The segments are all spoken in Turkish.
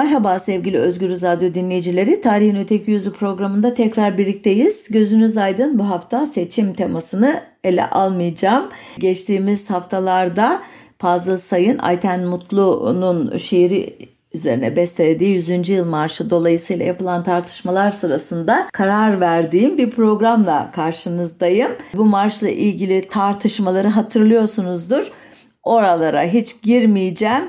Merhaba sevgili Özgür Radyo dinleyicileri. Tarihin Öteki Yüzü programında tekrar birlikteyiz. Gözünüz aydın bu hafta seçim temasını ele almayacağım. Geçtiğimiz haftalarda Fazıl Sayın Ayten Mutlu'nun şiiri üzerine bestelediği 100. yıl marşı dolayısıyla yapılan tartışmalar sırasında karar verdiğim bir programla karşınızdayım. Bu marşla ilgili tartışmaları hatırlıyorsunuzdur. Oralara hiç girmeyeceğim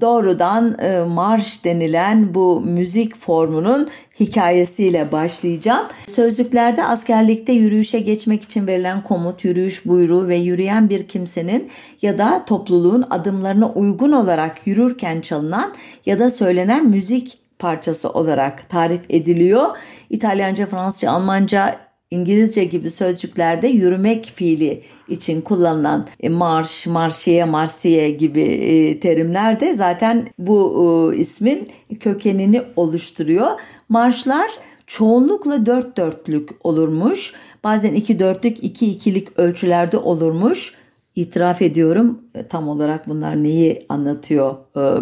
doğrudan e, marş denilen bu müzik formunun hikayesiyle başlayacağım. Sözlüklerde askerlikte yürüyüşe geçmek için verilen komut, yürüyüş buyruğu ve yürüyen bir kimsenin ya da topluluğun adımlarına uygun olarak yürürken çalınan ya da söylenen müzik parçası olarak tarif ediliyor. İtalyanca, Fransızca, Almanca, İngilizce gibi sözcüklerde yürümek fiili için kullanılan e, marş, marşiye, marsiye gibi e, terimler de zaten bu e, ismin kökenini oluşturuyor. Marşlar çoğunlukla dört dörtlük olurmuş. Bazen iki dörtlük, iki ikilik ölçülerde olurmuş. İtiraf ediyorum tam olarak bunlar neyi anlatıyor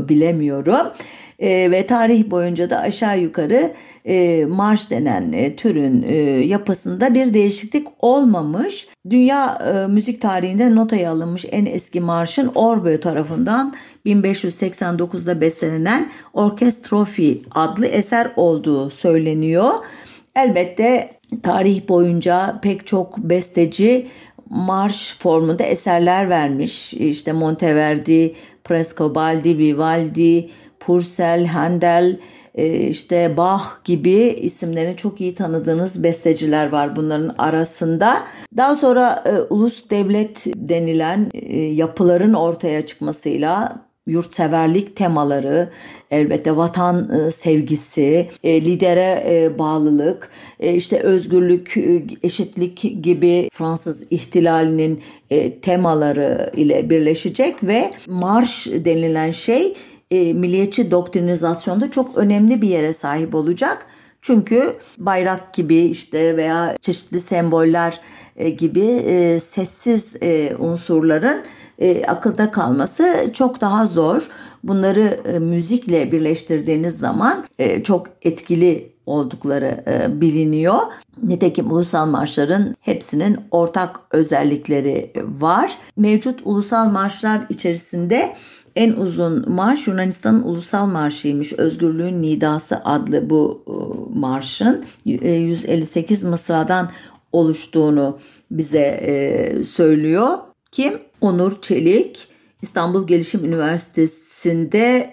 bilemiyorum. E, ve tarih boyunca da aşağı yukarı e, marş denen e, türün e, yapısında bir değişiklik olmamış. Dünya e, müzik tarihinde notaya alınmış en eski marşın Orbe tarafından 1589'da bestelenen Orkestrofi adlı eser olduğu söyleniyor. Elbette tarih boyunca pek çok besteci marş formunda eserler vermiş. İşte Monteverdi, Frescobaldi, Vivaldi, Purcell, Handel, e, işte Bach gibi isimlerini çok iyi tanıdığınız besteciler var bunların arasında. Daha sonra e, ulus devlet denilen e, yapıların ortaya çıkmasıyla yurtseverlik temaları, elbette vatan sevgisi, lidere bağlılık, işte özgürlük, eşitlik gibi Fransız ihtilalinin temaları ile birleşecek ve marş denilen şey e, milliyetçi doktrinizasyonda çok önemli bir yere sahip olacak. Çünkü bayrak gibi işte veya çeşitli semboller e, gibi e, sessiz e, unsurların e, akılda kalması çok daha zor. Bunları e, müzikle birleştirdiğiniz zaman e, çok etkili oldukları e, biliniyor. Nitekim ulusal marşların hepsinin ortak özellikleri var. Mevcut ulusal marşlar içerisinde en uzun marş Yunanistan'ın ulusal marşıymış. Özgürlüğün Nidası adlı bu e, marşın 158 e, mısradan oluştuğunu bize e, söylüyor. Kim? Onur Çelik İstanbul Gelişim Üniversitesi'nde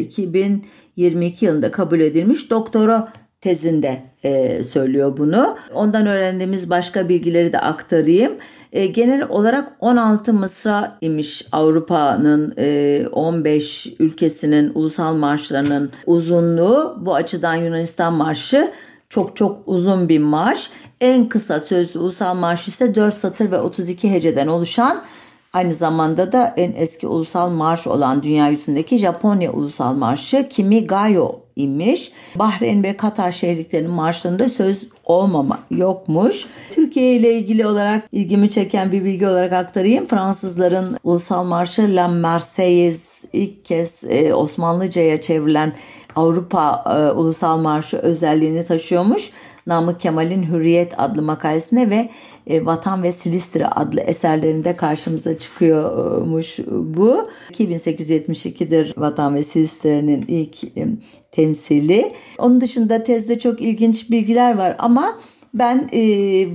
2022 yılında kabul edilmiş doktora tezinde e, söylüyor bunu. Ondan öğrendiğimiz başka bilgileri de aktarayım. E, genel olarak 16 mısra imiş Avrupa'nın e, 15 ülkesinin ulusal marşlarının uzunluğu. Bu açıdan Yunanistan marşı çok çok uzun bir marş. En kısa sözlü ulusal marş ise 4 satır ve 32 heceden oluşan Aynı zamanda da en eski ulusal marş olan dünya yüzündeki Japonya ulusal marşı Kimi Gayo imiş. Bahreyn ve Katar şehirliklerinin marşlarında söz olmama yokmuş. Türkiye ile ilgili olarak ilgimi çeken bir bilgi olarak aktarayım. Fransızların ulusal marşı La Marseillaise ilk kez e, Osmanlıca'ya çevrilen Avrupa e, ulusal marşı özelliğini taşıyormuş. Namık Kemal'in Hürriyet adlı makalesinde ve e, Vatan ve Silistre adlı eserlerinde karşımıza çıkıyormuş bu. 2872'dir Vatan ve Silistre'nin ilk e, temsili. Onun dışında tezde çok ilginç bilgiler var ama ben e,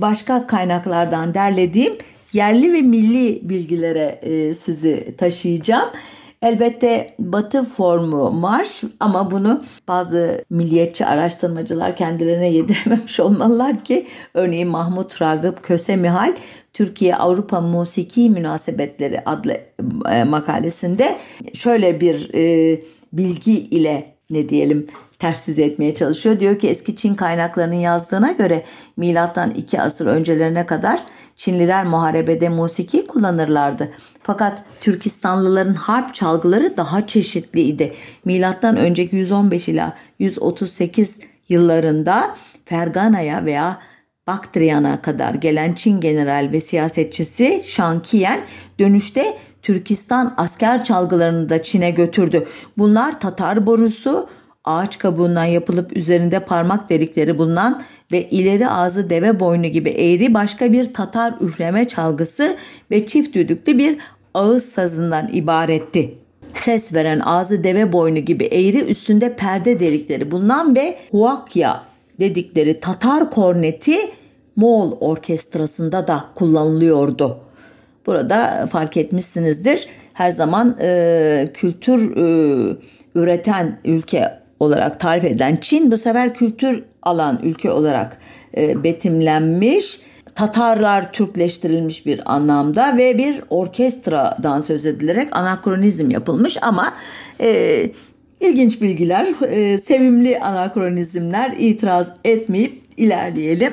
başka kaynaklardan derlediğim yerli ve milli bilgilere sizi taşıyacağım. Elbette batı formu marş ama bunu bazı milliyetçi araştırmacılar kendilerine yedirememiş olmalılar ki örneğin Mahmut Ragıp Köse Mihal Türkiye-Avrupa Musiki Münasebetleri adlı e, makalesinde şöyle bir e, bilgi ile ne diyelim ters yüz etmeye çalışıyor. Diyor ki eski Çin kaynaklarının yazdığına göre milattan iki asır öncelerine kadar Çinliler muharebede musiki kullanırlardı. Fakat Türkistanlıların harp çalgıları daha çeşitliydi. Milattan önceki 115 ila 138 yıllarında Fergana'ya veya Baktriyan'a kadar gelen Çin general ve siyasetçisi Shang Qian dönüşte Türkistan asker çalgılarını da Çin'e götürdü. Bunlar Tatar borusu, ağaç kabuğundan yapılıp üzerinde parmak delikleri bulunan ve ileri ağzı deve boynu gibi eğri başka bir Tatar üfleme çalgısı ve çift düdüklü bir ağız sazından ibaretti. Ses veren ağzı deve boynu gibi eğri üstünde perde delikleri bulunan ve huakya dedikleri Tatar korneti Moğol orkestrasında da kullanılıyordu. Burada fark etmişsinizdir her zaman e, kültür e, üreten ülke olarak tarif edilen Çin bu sefer kültür alan ülke olarak e, betimlenmiş. Tatarlar Türkleştirilmiş bir anlamda ve bir orkestradan söz edilerek anakronizm yapılmış ama e, ilginç bilgiler, e, sevimli anakronizmler itiraz etmeyip ilerleyelim.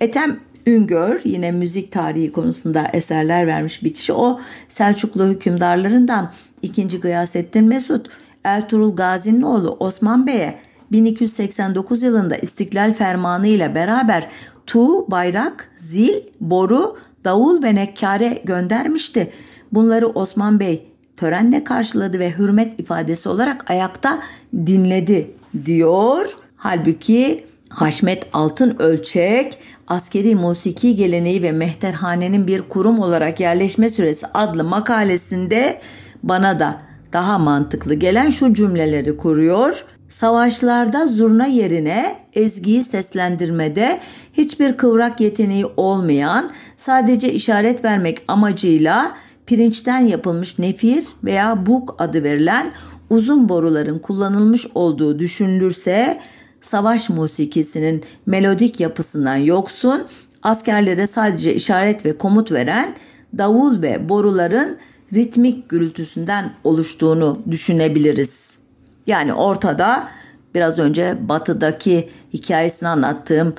Etem Üngör yine müzik tarihi konusunda eserler vermiş bir kişi. O Selçuklu hükümdarlarından 2. Gıyasettin Mesut Ertuğrul Gazi'nin oğlu Osman Bey'e 1289 yılında İstiklal Fermanı ile beraber tu, bayrak, zil, boru, davul ve nekkare göndermişti. Bunları Osman Bey törenle karşıladı ve hürmet ifadesi olarak ayakta dinledi diyor. Halbuki Haşmet Altın Ölçek askeri musiki geleneği ve mehterhanenin bir kurum olarak yerleşme süresi adlı makalesinde bana da daha mantıklı gelen şu cümleleri kuruyor. Savaşlarda zurna yerine ezgiyi seslendirmede hiçbir kıvrak yeteneği olmayan, sadece işaret vermek amacıyla pirinçten yapılmış nefir veya buk adı verilen uzun boruların kullanılmış olduğu düşünülürse savaş musikisinin melodik yapısından yoksun, askerlere sadece işaret ve komut veren davul ve boruların ritmik gürültüsünden oluştuğunu düşünebiliriz. Yani ortada biraz önce batıdaki hikayesini anlattığım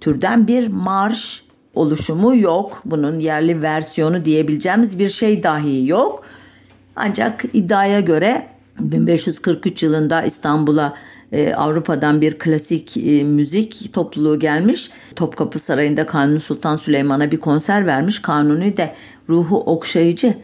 türden bir marş oluşumu yok. Bunun yerli versiyonu diyebileceğimiz bir şey dahi yok. Ancak iddiaya göre 1543 yılında İstanbul'a e, Avrupa'dan bir klasik e, müzik topluluğu gelmiş. Topkapı Sarayı'nda Kanuni Sultan Süleyman'a bir konser vermiş. Kanuni de ruhu okşayıcı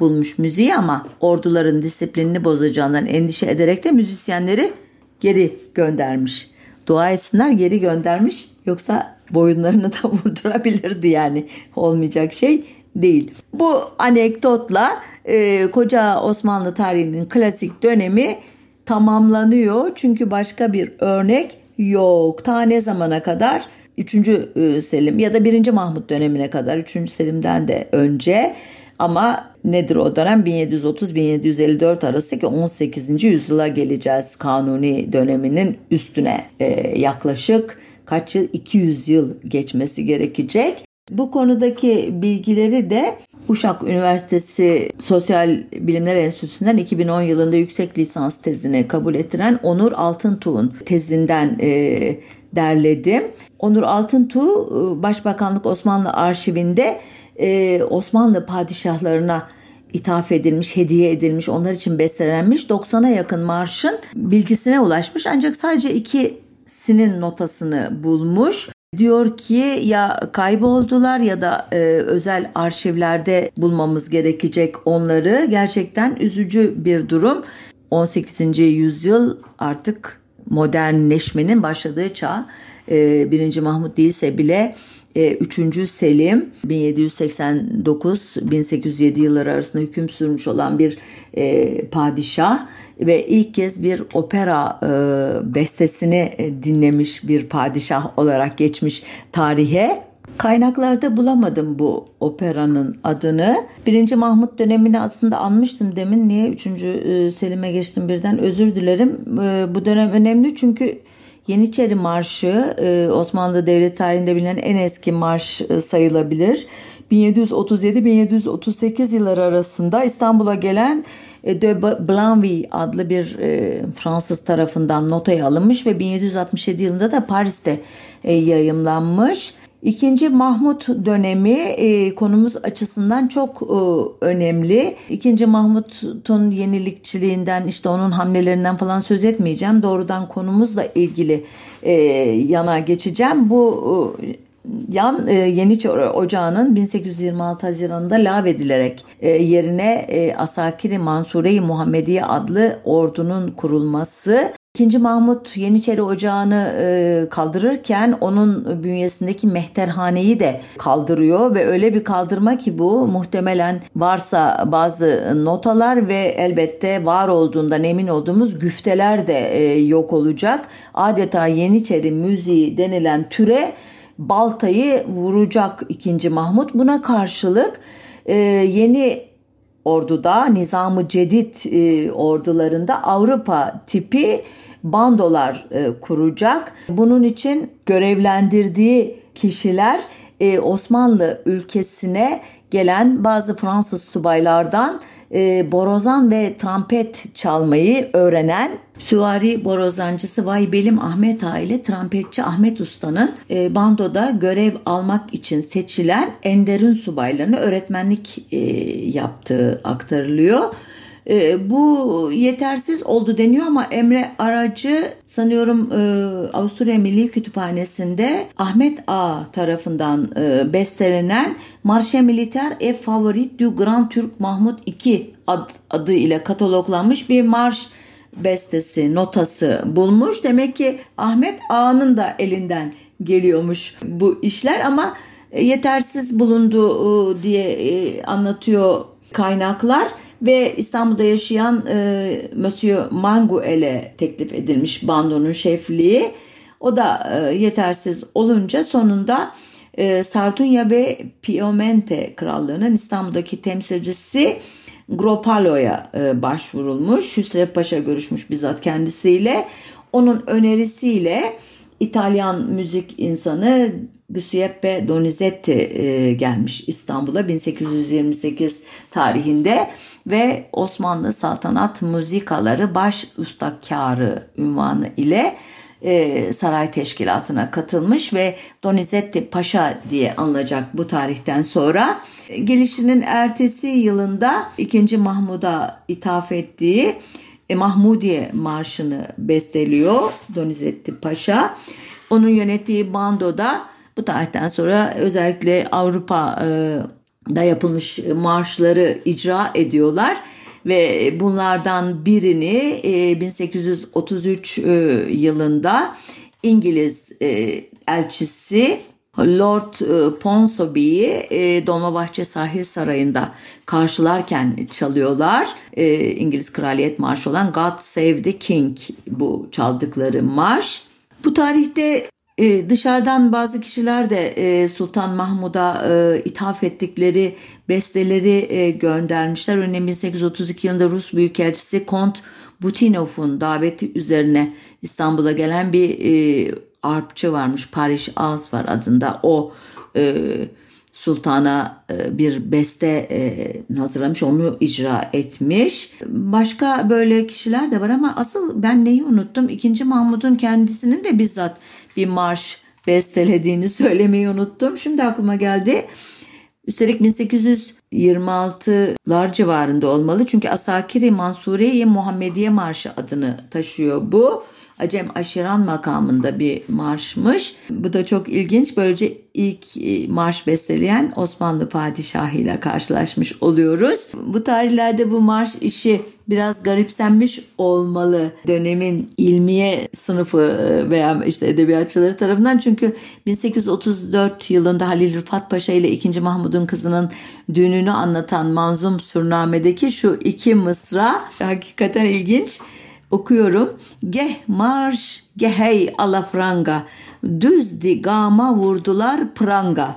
bulmuş müziği ama orduların disiplinini bozacağından endişe ederek de müzisyenleri geri göndermiş. Dua etsinler geri göndermiş yoksa boyunlarını da vurdurabilirdi yani olmayacak şey değil. Bu anekdotla e, koca Osmanlı tarihinin klasik dönemi tamamlanıyor. Çünkü başka bir örnek yok. Ta ne zamana kadar? 3. E, Selim ya da 1. Mahmut dönemine kadar 3. Selim'den de önce ama nedir o dönem 1730-1754 arası ki 18. yüzyıla geleceğiz kanuni döneminin üstüne ee, yaklaşık kaç yıl 200 yıl geçmesi gerekecek. Bu konudaki bilgileri de Uşak Üniversitesi Sosyal Bilimler Enstitüsü'nden 2010 yılında yüksek lisans tezini kabul ettiren Onur Altıntuğ'un tezinden e, derledim. Onur Altıntuğ e, Başbakanlık Osmanlı Arşivinde e, Osmanlı padişahlarına ithaf edilmiş, hediye edilmiş, onlar için bestelenmiş 90'a yakın marşın bilgisine ulaşmış. Ancak sadece ikisinin notasını bulmuş. Diyor ki ya kayboldular ya da e, özel arşivlerde bulmamız gerekecek onları. Gerçekten üzücü bir durum. 18. yüzyıl artık modernleşmenin başladığı çağ. E, 1. Mahmut değilse bile 3. E, Selim 1789-1807 yılları arasında hüküm sürmüş olan bir e, padişah ve ilk kez bir opera e, bestesini dinlemiş bir padişah olarak geçmiş tarihe. Kaynaklarda bulamadım bu operanın adını. Birinci Mahmut dönemini aslında anmıştım demin. Niye üçüncü Selim'e geçtim birden özür dilerim. Bu dönem önemli çünkü Yeniçeri Marşı e, Osmanlı Devlet tarihinde bilinen en eski marş e, sayılabilir. 1737-1738 yılları arasında İstanbul'a gelen e, De Blanville adlı bir Fransız tarafından notaya alınmış ve 1767 yılında da Paris'te yayımlanmış. İkinci Mahmut dönemi e, konumuz açısından çok e, önemli. İkinci Mahmut'un yenilikçiliğinden işte onun hamlelerinden falan söz etmeyeceğim. Doğrudan konumuzla ilgili e, yana geçeceğim. Bu e, Yan e, Yeniçeri Ocağı'nın 1826 Haziran'da lağvedilerek e, yerine e, Asakiri Mansure-i Muhammediye adlı ordunun kurulması İkinci Mahmut Yeniçeri Ocağı'nı e, kaldırırken onun bünyesindeki mehterhaneyi de kaldırıyor ve öyle bir kaldırma ki bu muhtemelen varsa bazı notalar ve elbette var olduğundan emin olduğumuz güfteler de e, yok olacak. Adeta Yeniçeri müziği denilen türe baltayı vuracak ikinci Mahmut. Buna karşılık e, yeni orduda Nizamı Cedid e, ordularında Avrupa tipi bandolar e, kuracak. Bunun için görevlendirdiği kişiler e, Osmanlı ülkesine gelen bazı Fransız subaylardan e, borozan ve trompet çalmayı öğrenen süvari borozancısı Vaybelim Ahmet Ağa ile trompetçi Ahmet Usta'nın e, bandoda görev almak için seçilen Enderun subaylarına öğretmenlik e, yaptığı aktarılıyor. E, bu yetersiz oldu deniyor ama Emre Aracı sanıyorum e, Avusturya Milli Kütüphanesi'nde Ahmet A tarafından e, bestelenen Marche Militaire et Favorit du Grand Türk Mahmut II ad, adı ile kataloglanmış bir marş bestesi, notası bulmuş. Demek ki Ahmet Ağa'nın da elinden geliyormuş bu işler ama yetersiz bulundu diye e, anlatıyor kaynaklar ve İstanbul'da yaşayan e, Monsieur Manguel'e teklif edilmiş bandonun şefliği. O da e, yetersiz olunca sonunda e, Sardunya ve Piemonte krallığının İstanbul'daki temsilcisi Gropalo'ya e, başvurulmuş. Hüsrev Paşa görüşmüş bizzat kendisiyle. Onun önerisiyle İtalyan müzik insanı Giuseppe Donizetti e, gelmiş İstanbul'a 1828 tarihinde ve Osmanlı Saltanat Müzikaları Baş Ustakarı ünvanı ile e, saray teşkilatına katılmış ve Donizetti Paşa diye anılacak bu tarihten sonra. Gelişinin ertesi yılında 2. Mahmud'a ithaf ettiği e, Mahmudiye Marşı'nı besteliyor Donizetti Paşa. Onun yönettiği bandoda bu tarihten sonra özellikle Avrupa'da yapılmış marşları icra ediyorlar ve bunlardan birini 1833 e, yılında İngiliz e, elçisi Lord Ponsonby'yi Dolmabahçe Sahil Sarayı'nda karşılarken çalıyorlar. İngiliz Kraliyet Marşı olan God Save the King bu çaldıkları marş. Bu tarihte dışarıdan bazı kişiler de Sultan Mahmud'a ithaf ettikleri besteleri göndermişler. Örneğin 1832 yılında Rus Büyükelçisi Kont Butinov'un daveti üzerine İstanbul'a gelen bir arpçı varmış. Paris Az var adında. O e, sultana e, bir beste e, hazırlamış. Onu icra etmiş. Başka böyle kişiler de var ama asıl ben neyi unuttum? İkinci Mahmud'un kendisinin de bizzat bir marş bestelediğini söylemeyi unuttum. Şimdi aklıma geldi. Üstelik 1826'lar civarında olmalı. Çünkü Asakiri Mansuriye Muhammediye Marşı adını taşıyor bu. Acem Aşiran makamında bir marşmış. Bu da çok ilginç. Böylece ilk e, marş besteleyen Osmanlı padişahıyla karşılaşmış oluyoruz. Bu tarihlerde bu marş işi biraz garipsenmiş olmalı dönemin ilmiye sınıfı e, veya işte edebiyatçıları tarafından çünkü 1834 yılında Halil Rıfat Paşa ile 2. Mahmud'un kızının düğününü anlatan Manzum Surnamedeki şu iki mısra hakikaten ilginç okuyorum. Geh marş gehey alafranga düzdi gama vurdular pranga.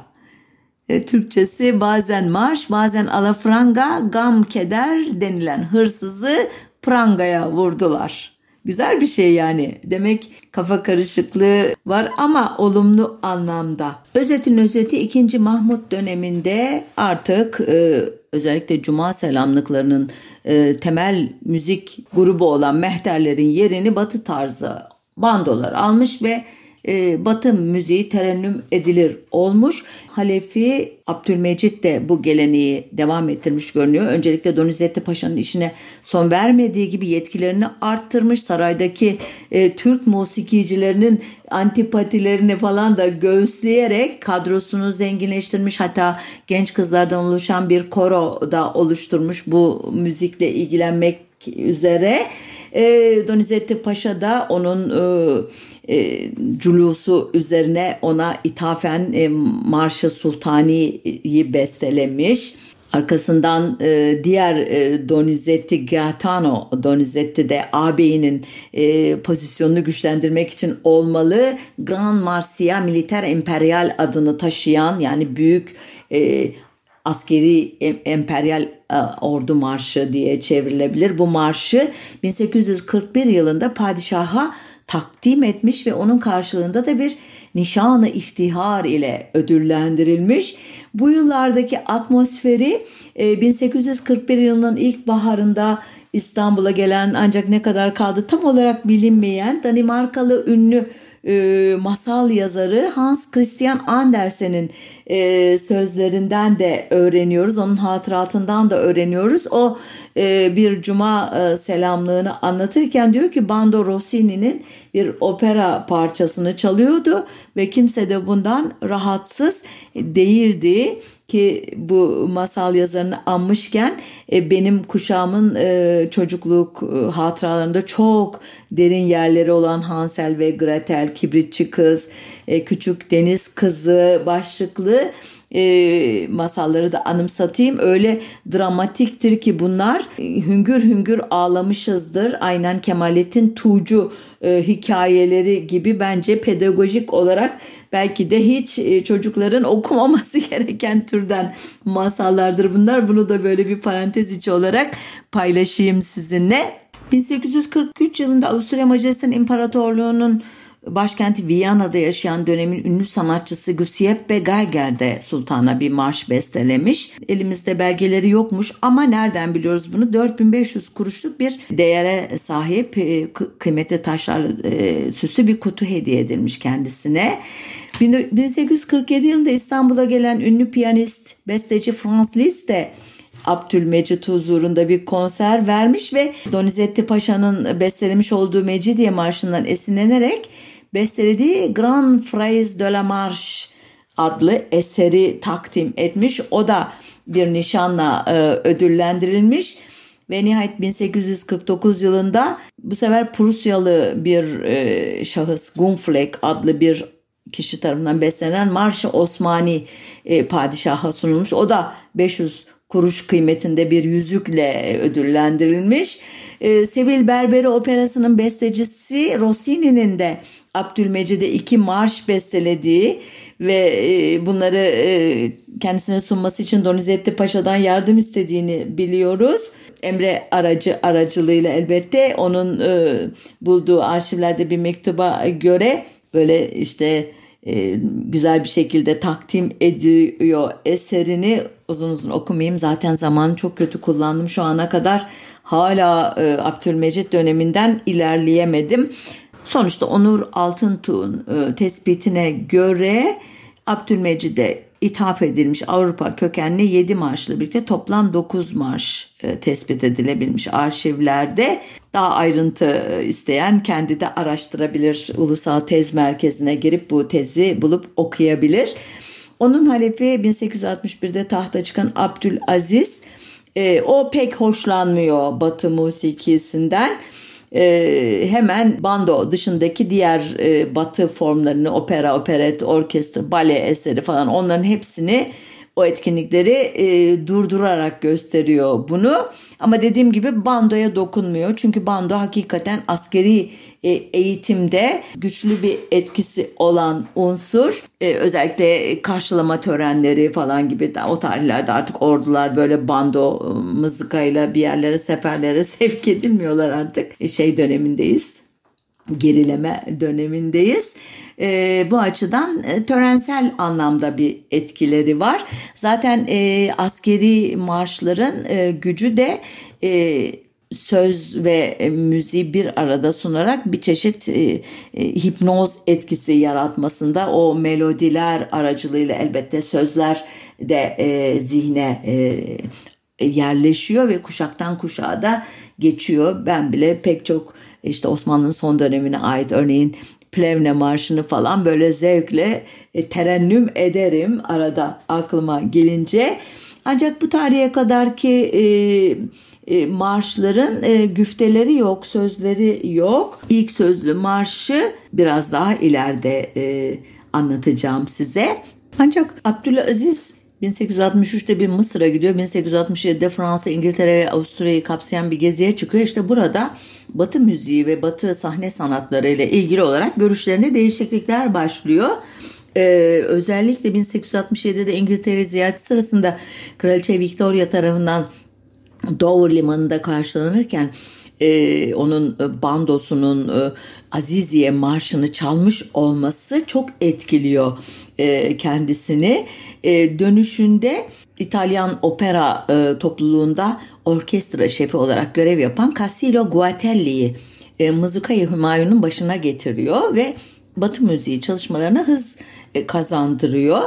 E, Türkçesi bazen marş bazen alafranga gam keder denilen hırsızı prangaya vurdular. Güzel bir şey yani. Demek kafa karışıklığı var ama olumlu anlamda. Özetin özeti 2. Mahmut döneminde artık e, özellikle cuma selamlıklarının e, temel müzik grubu olan mehterlerin yerini batı tarzı bandolar almış ve e, Batı müziği terennüm edilir olmuş. Halefi Abdülmecit de bu geleneği devam ettirmiş görünüyor. Öncelikle Donizetti Paşa'nın işine son vermediği gibi yetkilerini arttırmış. Saraydaki e, Türk musikicilerinin antipatilerini falan da göğüsleyerek kadrosunu zenginleştirmiş. Hatta genç kızlardan oluşan bir koro da oluşturmuş bu müzikle ilgilenmek üzere. E, Donizetti Paşa da onun e, e, culusu üzerine ona ithafen e, Marşı Sultani'yi bestelemiş. Arkasından e, diğer e, Donizetti Gaetano Donizetti de ağabeyinin e, pozisyonunu güçlendirmek için olmalı. Grand Marsia Militer Imperial adını taşıyan yani büyük e, askeri emperyal e, ordu marşı diye çevrilebilir. Bu marşı 1841 yılında padişaha takdim etmiş ve onun karşılığında da bir nişanı iftihar ile ödüllendirilmiş. Bu yıllardaki atmosferi 1841 e, yılının ilk baharında İstanbul'a gelen ancak ne kadar kaldı tam olarak bilinmeyen Danimarkalı ünlü e, masal yazarı Hans Christian Andersen'in e, sözlerinden de öğreniyoruz. Onun hatıratından da öğreniyoruz. O e, bir cuma e, selamlığını anlatırken diyor ki Bando Rossini'nin bir opera parçasını çalıyordu ve kimse de bundan rahatsız değildi ki bu masal yazarını anmışken e, benim kuşağımın e, çocukluk e, hatıralarında çok derin yerleri olan Hansel ve Gretel, Kibritçi Kız, e, Küçük Deniz Kızı başlıklı e, masalları da anımsatayım. Öyle dramatiktir ki bunlar hüngür hüngür ağlamışızdır. Aynen Kemalettin Tuğcu e, hikayeleri gibi bence pedagojik olarak belki de hiç e, çocukların okumaması gereken türden masallardır bunlar. Bunu da böyle bir parantez içi olarak paylaşayım sizinle. 1843 yılında Avusturya Macaristan İmparatorluğu'nun başkenti Viyana'da yaşayan dönemin ünlü sanatçısı Giuseppe Geiger de sultana bir marş bestelemiş. Elimizde belgeleri yokmuş ama nereden biliyoruz bunu? 4500 kuruşluk bir değere sahip e, kıymetli taşlar e, süslü bir kutu hediye edilmiş kendisine. 1847 yılında İstanbul'a gelen ünlü piyanist, besteci Franz Liszt de Abdülmecit huzurunda bir konser vermiş ve Donizetti Paşa'nın bestelemiş olduğu Mecidiye Marşı'ndan esinlenerek bestelediği Grand Phrase de la Marche adlı eseri takdim etmiş. O da bir nişanla e, ödüllendirilmiş ve nihayet 1849 yılında bu sefer Prusyalı bir e, şahıs Gunfleck adlı bir kişi tarafından beslenen Marşı Osmani e, padişaha sunulmuş. O da 500 kuruş kıymetinde bir yüzükle ödüllendirilmiş. E, Sevil Berberi Operası'nın bestecisi Rossini'nin de Abdülmecid'e iki marş bestelediği ve e, bunları e, kendisine sunması için Donizetti Paşa'dan yardım istediğini biliyoruz. Emre aracı aracılığıyla elbette onun e, bulduğu arşivlerde bir mektuba göre böyle işte güzel bir şekilde takdim ediyor eserini uzun uzun okumayayım zaten zamanı çok kötü kullandım şu ana kadar hala e, Abdülmecit döneminden ilerleyemedim. Sonuçta Onur Altıntuğ'un e, tespitine göre Abdülmecid'e ithaf edilmiş Avrupa kökenli 7 marşla birlikte toplam 9 marş e, tespit edilebilmiş arşivlerde. Daha ayrıntı e, isteyen kendi de araştırabilir. Ulusal Tez Merkezi'ne girip bu tezi bulup okuyabilir. Onun halefi 1861'de tahta çıkan Abdülaziz e, o pek hoşlanmıyor Batı musikisinden e, hemen bando dışındaki diğer e, batı formlarını opera, operet, orkestra, bale eseri falan onların hepsini o etkinlikleri e, durdurarak gösteriyor bunu. Ama dediğim gibi bandoya dokunmuyor. Çünkü bando hakikaten askeri e, eğitimde güçlü bir etkisi olan unsur. E, özellikle karşılama törenleri falan gibi de, o tarihlerde artık ordular böyle bando e, mızıkayla bir yerlere seferlere sevk edilmiyorlar artık. E, şey dönemindeyiz gerileme dönemindeyiz. E, bu açıdan e, törensel anlamda bir etkileri var. Zaten e, askeri marşların e, gücü de e, söz ve e, müziği bir arada sunarak bir çeşit e, e, hipnoz etkisi yaratmasında o melodiler aracılığıyla elbette sözler de e, zihne e, yerleşiyor ve kuşaktan kuşağa da geçiyor. Ben bile pek çok işte Osmanlı'nın son dönemine ait örneğin Plevne Marşı'nı falan böyle zevkle e, terennüm ederim arada aklıma gelince. Ancak bu tarihe kadar ki e, e, marşların e, güfteleri yok, sözleri yok. İlk sözlü marşı biraz daha ileride e, anlatacağım size. Ancak Abdülaziz 1863'te bir Mısır'a gidiyor. 1867'de Fransa, İngiltere ve Avusturya'yı kapsayan bir geziye çıkıyor. İşte burada Batı müziği ve Batı sahne sanatları ile ilgili olarak görüşlerinde değişiklikler başlıyor. Ee, özellikle 1867'de İngiltere ziyareti sırasında Kraliçe Victoria tarafından Dover limanında karşılanırken e, onun e, bandosunun e, Aziziye marşını çalmış olması çok etkiliyor e, kendisini. E, dönüşünde İtalyan opera e, topluluğunda orkestra şefi olarak görev yapan Cassilo Guatelli'yi e, Mızıkayı Hümayun'un başına getiriyor ve Batı müziği çalışmalarına hız e, kazandırıyor.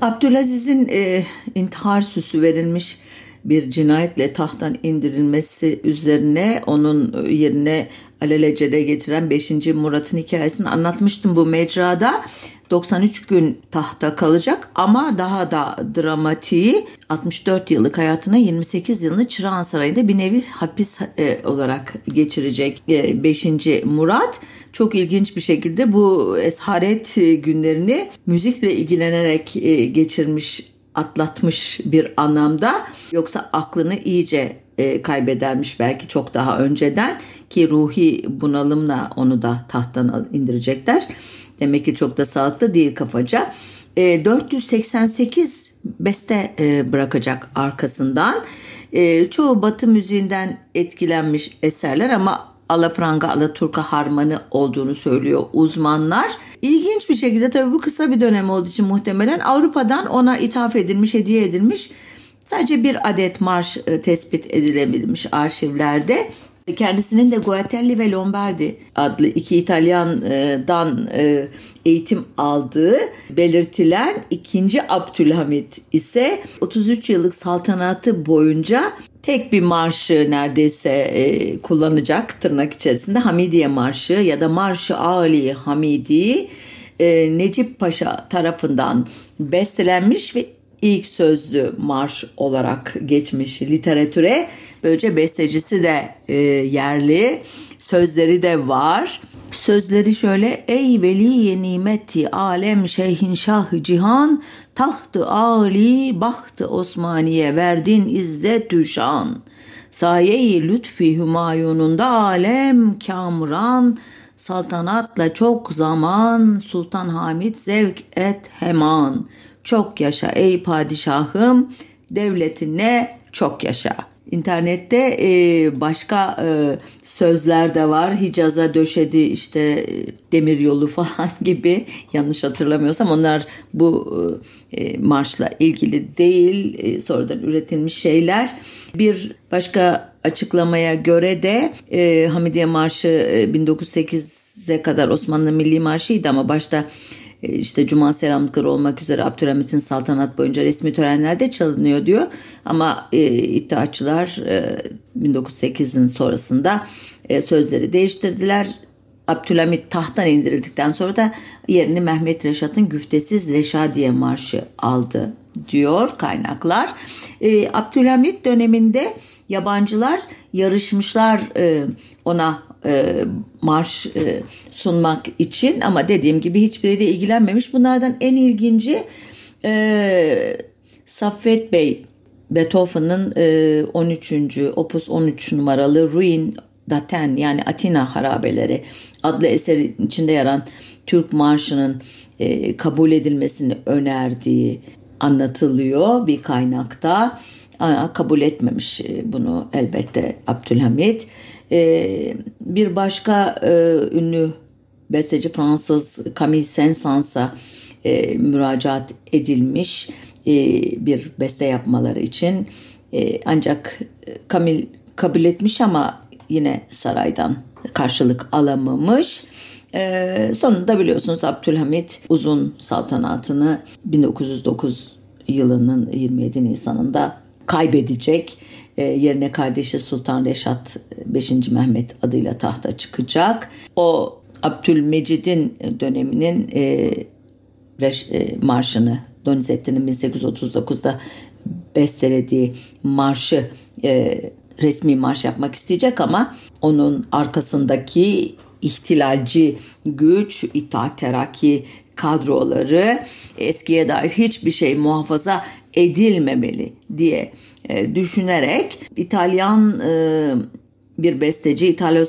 Abdülaziz'in e, intihar süsü verilmiş bir cinayetle tahttan indirilmesi üzerine onun yerine alelacele geçiren 5. Murat'ın hikayesini anlatmıştım bu mecrada. 93 gün tahta kalacak ama daha da dramatiği 64 yıllık hayatına 28 yılını Çırağan Sarayı'nda bir nevi hapis e, olarak geçirecek 5. E, Murat. Çok ilginç bir şekilde bu esharet günlerini müzikle ilgilenerek e, geçirmiş atlatmış bir anlamda yoksa aklını iyice e, kaybedermiş belki çok daha önceden ki ruhi bunalımla onu da tahttan indirecekler. Demek ki çok da sağlıklı değil kafaca. E, 488 beste e, bırakacak arkasından. E, çoğu batı müziğinden etkilenmiş eserler ama alafranga, alaturka harmanı olduğunu söylüyor uzmanlar. İlginç bir şekilde tabii bu kısa bir dönem olduğu için muhtemelen Avrupa'dan ona ithaf edilmiş, hediye edilmiş sadece bir adet marş e, tespit edilebilmiş arşivlerde. Kendisinin de Guatelli ve Lombardi adlı iki İtalyan'dan e, eğitim aldığı belirtilen ikinci Abdülhamit ise 33 yıllık saltanatı boyunca tek bir marşı neredeyse e, kullanacak tırnak içerisinde Hamidiye Marşı ya da Marşı Ali Hamidi Necip Paşa tarafından bestelenmiş ve ilk sözlü marş olarak geçmiş literatüre. Böylece bestecisi de e, yerli, sözleri de var. Sözleri şöyle Ey veli nimeti alem şeyhin şah cihan tahtı ali bahtı Osmaniye verdin izzet düşan. Saye-i lütfi hümayununda alem kamran saltanatla çok zaman Sultan Hamid zevk et heman.'' Çok yaşa ey padişahım devletine çok yaşa. İnternette e, başka e, sözler de var. Hicaz'a döşedi işte e, demir yolu falan gibi yanlış hatırlamıyorsam onlar bu e, marşla ilgili değil e, sonradan üretilmiş şeyler. Bir başka açıklamaya göre de e, Hamidiye Marşı e, 1908'e kadar Osmanlı Milli Marşı'ydı ama başta işte Cuma selamlıkları olmak üzere Abdülhamit'in saltanat boyunca resmi törenlerde çalınıyor diyor. Ama e, iddiaçılar e, 1908'in sonrasında e, sözleri değiştirdiler. Abdülhamit tahttan indirildikten sonra da yerini Mehmet Reşat'ın güftesiz Reşadiye Marşı aldı diyor kaynaklar. E, Abdülhamit döneminde yabancılar yarışmışlar e, ona e, marş e, sunmak için ama dediğim gibi hiçbiri ilgilenmemiş. Bunlardan en ilginci e, Saffet Bey Beethoven'ın e, 13. Opus 13 numaralı Ruin Daten yani Atina Harabeleri adlı eserin içinde yer Türk Marşı'nın e, kabul edilmesini önerdiği anlatılıyor bir kaynakta. Kabul etmemiş e, bunu elbette Abdülhamit. E, bir başka e, ünlü besteci Fransız Camille Saint-Saëns'a e, müracaat edilmiş e, bir beste yapmaları için. E, ancak Camille kabul etmiş ama yine saraydan karşılık alamamış. Ee, sonunda biliyorsunuz Abdülhamit uzun saltanatını 1909 yılının 27 Nisan'ında kaybedecek. Ee, yerine kardeşi Sultan Reşat 5. Mehmet adıyla tahta çıkacak. O Abdülmecid'in döneminin e, e, marşını Donizetti'nin 1839'da bestelediği marşı e, resmi marş yapmak isteyecek ama onun arkasındaki ihtilalci güç, itaat terakki kadroları eskiye dair hiçbir şey muhafaza edilmemeli diye e, düşünerek İtalyan e, bir besteci Italo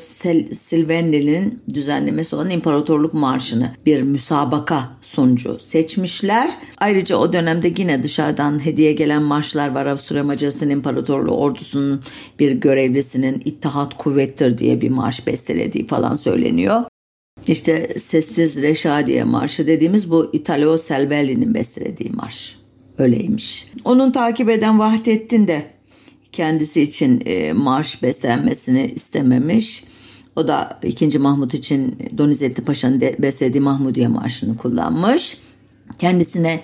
Silveni'nin düzenlemesi olan İmparatorluk Marşı'nı bir müsabaka sonucu seçmişler. Ayrıca o dönemde yine dışarıdan hediye gelen marşlar var. Avusturya Macaristan İmparatorluğu ordusunun bir görevlisinin İttihat Kuvvettir diye bir marş bestelediği falan söyleniyor. İşte Sessiz Reşadiye Marşı dediğimiz bu Italo Selbelli'nin bestelediği marş. Öyleymiş. Onun takip eden Vahdettin de kendisi için e, marş beslenmesini istememiş. O da 2. Mahmut için Donizetti Paşa'nın beslediği Mahmudiye Marşı'nı kullanmış. Kendisine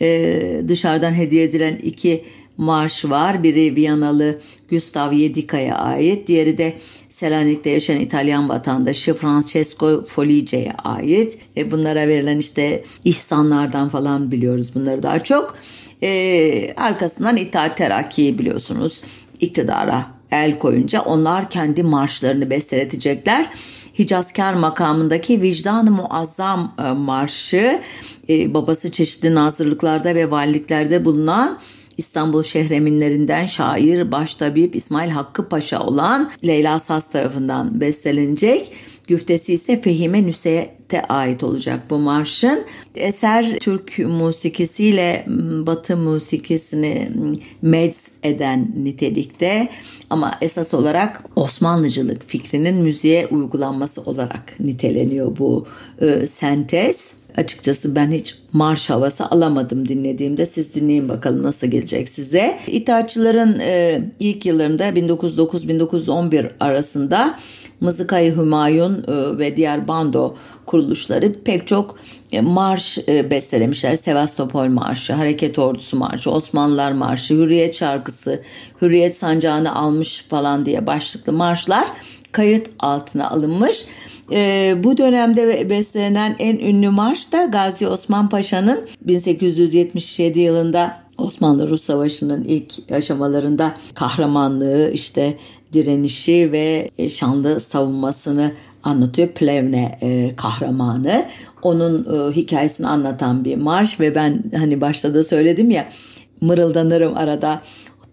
e, dışarıdan hediye edilen iki marş var. Biri Viyanalı Gustav Yedika'ya ait. Diğeri de Selanik'te yaşayan İtalyan vatandaşı Francesco Folice'ye ait. E, bunlara verilen işte ihsanlardan falan biliyoruz bunları daha çok. E, arkasından İttihat Terakki'yi biliyorsunuz iktidara el koyunca onlar kendi marşlarını besteletecekler. Hicazkar makamındaki Vicdan-ı Muazzam e, marşı e, babası çeşitli nazırlıklarda ve valiliklerde bulunan İstanbul şehreminlerinden şair baştabip İsmail Hakkı Paşa olan Leyla Saz tarafından bestelenecek. Güftesi ise Fehime Nüseyet'e ait olacak bu marşın. Eser Türk musikisiyle Batı musikisini meds eden nitelikte ama esas olarak Osmanlıcılık fikrinin müziğe uygulanması olarak niteleniyor bu e, sentez. Açıkçası ben hiç marş havası alamadım dinlediğimde. Siz dinleyin bakalım nasıl gelecek size. İttihatçıların e, ilk yıllarında 1909-1911 arasında Mızıkayı Hümayun e, ve diğer bando kuruluşları pek çok e, marş e, bestelemişler. Sevastopol Marşı, Hareket Ordusu Marşı, Osmanlılar Marşı, Hürriyet Şarkısı, Hürriyet Sancağını almış falan diye başlıklı marşlar kayıt altına alınmış. E, bu dönemde bestelenen en ünlü marş da Gazi Osman Paşa'nın 1877 yılında Osmanlı-Rus Savaşı'nın ilk aşamalarında kahramanlığı, işte direnişi ve şanlı savunmasını anlatıyor. Plevne e, kahramanı. Onun e, hikayesini anlatan bir marş ve ben hani başta da söyledim ya mırıldanırım arada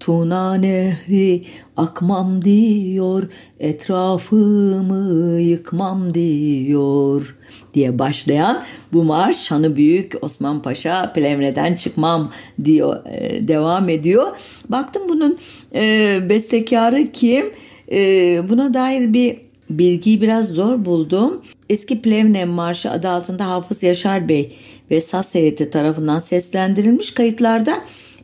Tuna nehri akmam diyor, etrafımı yıkmam diyor diye başlayan bu marş şanı büyük Osman Paşa Plevne'den çıkmam diyor e, devam ediyor. Baktım bunun e, bestekarı kim? E, buna dair bir bilgiyi biraz zor buldum. Eski Plevne Marşı adı altında Hafız Yaşar Bey ve Saz Heyeti tarafından seslendirilmiş kayıtlarda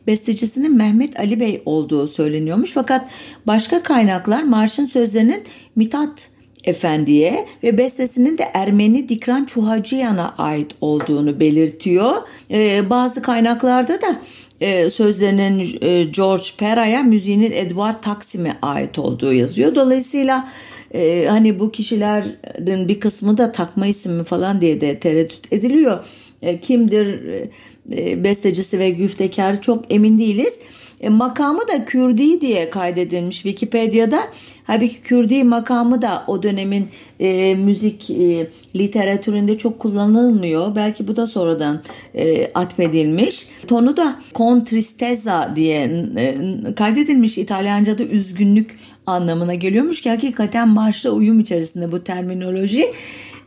bestecisinin Mehmet Ali Bey olduğu söyleniyormuş. Fakat başka kaynaklar marşın sözlerinin Mitat Efendi'ye ve bestesinin de Ermeni Dikran Çuhacıyan'a ait olduğunu belirtiyor. Ee, bazı kaynaklarda da e, sözlerinin e, George Pera'ya, müziğinin Edward Taksim'e ait olduğu yazıyor. Dolayısıyla e, hani bu kişilerin bir kısmı da takma ismi falan diye de tereddüt ediliyor. E, kimdir bestecisi ve güftekar çok emin değiliz. E, makamı da Kürdi diye kaydedilmiş Wikipedia'da. Halbuki Kürdi makamı da o dönemin e, müzik e, literatüründe çok kullanılmıyor. Belki bu da sonradan e, atfedilmiş. Tonu da contristezza diye e, kaydedilmiş İtalyanca'da üzgünlük anlamına geliyormuş ki hakikaten marşla uyum içerisinde bu terminoloji.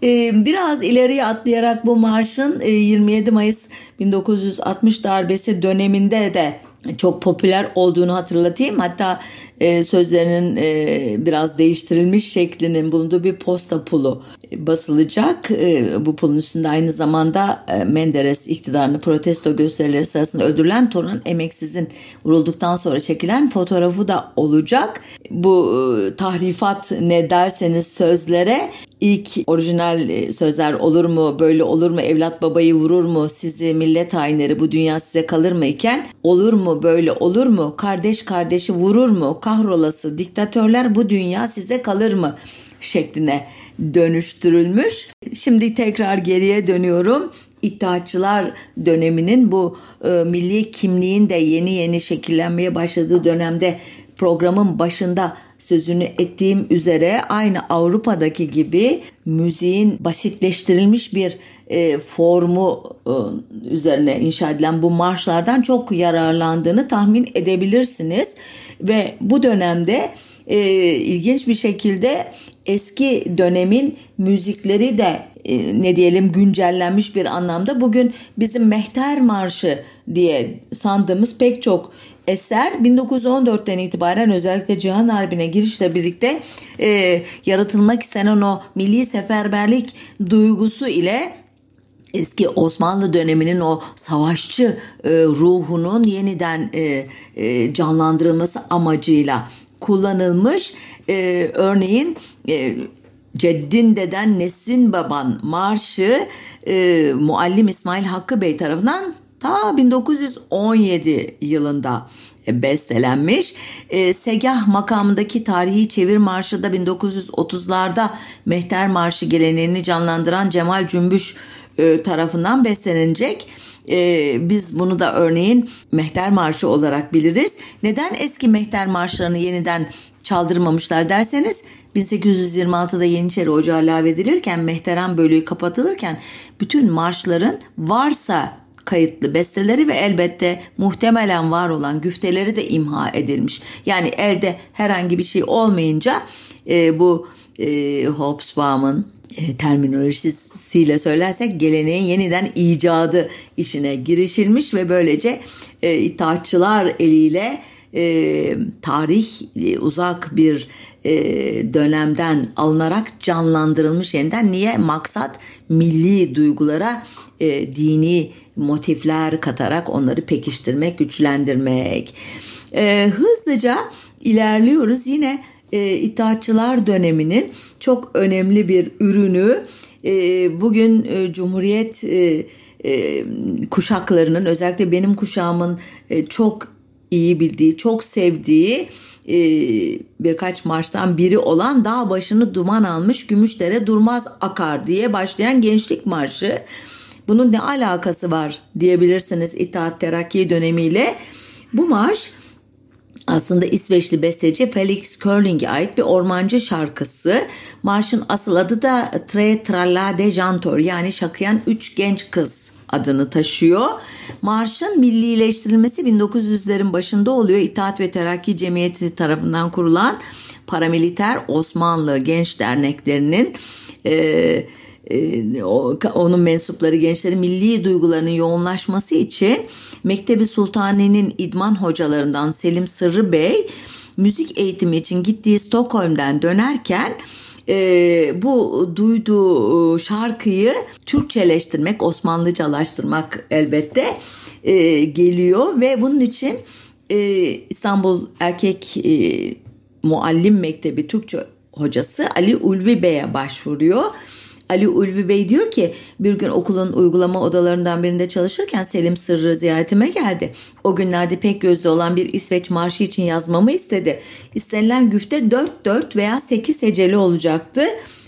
Ee, biraz ileriye atlayarak bu marşın 27 e, Mayıs 1960 darbesi döneminde de çok popüler olduğunu hatırlatayım. Hatta e, sözlerinin e, biraz değiştirilmiş şeklinin bulunduğu bir posta pulu basılacak. E, bu pulun üstünde aynı zamanda e, Menderes iktidarını protesto gösterileri sırasında öldürülen Toran Emeksiz'in vurulduktan sonra çekilen fotoğrafı da olacak. Bu e, tahrifat ne derseniz sözlere ilk orijinal sözler olur mu böyle olur mu evlat babayı vurur mu sizi millet hainleri bu dünya size kalır mı iken olur mu böyle olur mu kardeş kardeşi vurur mu kahrolası diktatörler bu dünya size kalır mı şekline dönüştürülmüş. Şimdi tekrar geriye dönüyorum. İttihatçılar döneminin bu e, milli kimliğin de yeni yeni şekillenmeye başladığı dönemde programın başında sözünü ettiğim üzere aynı Avrupa'daki gibi müziğin basitleştirilmiş bir e, formu e, üzerine inşa edilen bu marşlardan çok yararlandığını tahmin edebilirsiniz ve bu dönemde e, ilginç bir şekilde eski dönemin müzikleri de e, ne diyelim güncellenmiş bir anlamda bugün bizim Mehter Marşı diye sandığımız pek çok eser 1914'ten itibaren özellikle Cihan Harbi'ne girişle birlikte e, yaratılmak istenen o milli seferberlik duygusu ile eski Osmanlı döneminin o savaşçı e, ruhunun yeniden e, e, canlandırılması amacıyla kullanılmış. E, örneğin e, Ceddin Deden Nesin Baban Marşı e, Muallim İsmail Hakkı Bey tarafından ta 1917 yılında bestelenmiş. E, Segah makamındaki tarihi çevir marşı da 1930'larda Mehter Marşı geleneğini canlandıran Cemal Cümbüş e, tarafından beslenecek. E, biz bunu da örneğin Mehter Marşı olarak biliriz. Neden eski Mehter Marşlarını yeniden çaldırmamışlar derseniz 1826'da Yeniçeri Ocağı lağvedilirken Mehteran bölüğü kapatılırken bütün marşların varsa kayıtlı besteleri ve elbette muhtemelen var olan güfteleri de imha edilmiş. Yani elde herhangi bir şey olmayınca e, bu e, Hobsbawm'ın e, terminolojisiyle söylersek geleneğin yeniden icadı işine girişilmiş ve böylece e, itaatçılar eliyle e, tarih e, uzak bir e, dönemden alınarak canlandırılmış yeniden. Niye? Maksat milli duygulara e, dini motifler katarak onları pekiştirmek, güçlendirmek. E, hızlıca ilerliyoruz. Yine e, itaatçılar döneminin çok önemli bir ürünü e, bugün e, Cumhuriyet e, e, kuşaklarının özellikle benim kuşağımın e, çok iyi bildiği, çok sevdiği e, birkaç marştan biri olan Dağ başını duman almış Gümüşdere durmaz akar diye başlayan gençlik marşı. Bunun ne alakası var diyebilirsiniz İttihat Terakki dönemiyle. Bu marş aslında İsveçli besteci Felix Körling'e ait bir ormancı şarkısı. Marşın asıl adı da Tre Tralla de Jantor yani şakıyan üç genç kız adını taşıyor. Marşın millileştirilmesi 1900'lerin başında oluyor. İttihat ve Terakki Cemiyeti tarafından kurulan paramiliter Osmanlı Genç Derneklerinin e, e, onun mensupları gençlerin milli duygularının yoğunlaşması için Mektebi Sultani'nin idman hocalarından Selim Sırrı Bey müzik eğitimi için gittiği Stockholm'den dönerken e, bu duyduğu şarkıyı Türkçeleştirmek, Osmanlıcalaştırmak elbette e, geliyor ve bunun için e, İstanbul Erkek e, Muallim Mektebi Türkçe hocası Ali Ulvi Bey'e başvuruyor. Ali Ulvi Bey diyor ki bir gün okulun uygulama odalarından birinde çalışırken Selim Sırrı ziyaretime geldi. O günlerde pek gözlü olan bir İsveç marşı için yazmamı istedi. İstenilen güfte 4-4 veya 8 heceli olacaktı.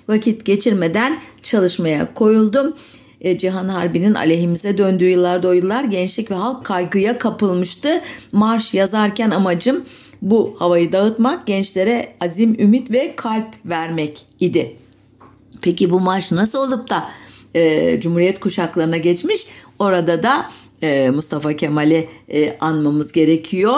Vakit geçirmeden çalışmaya koyuldum. E, Cihan Harbi'nin aleyhimize döndüğü yıllarda o yıllar gençlik ve halk kaygıya kapılmıştı. Marş yazarken amacım bu havayı dağıtmak, gençlere azim, ümit ve kalp vermek idi. Peki bu marş nasıl olup da e, Cumhuriyet kuşaklarına geçmiş? Orada da e, Mustafa Kemal'i e, anmamız gerekiyor.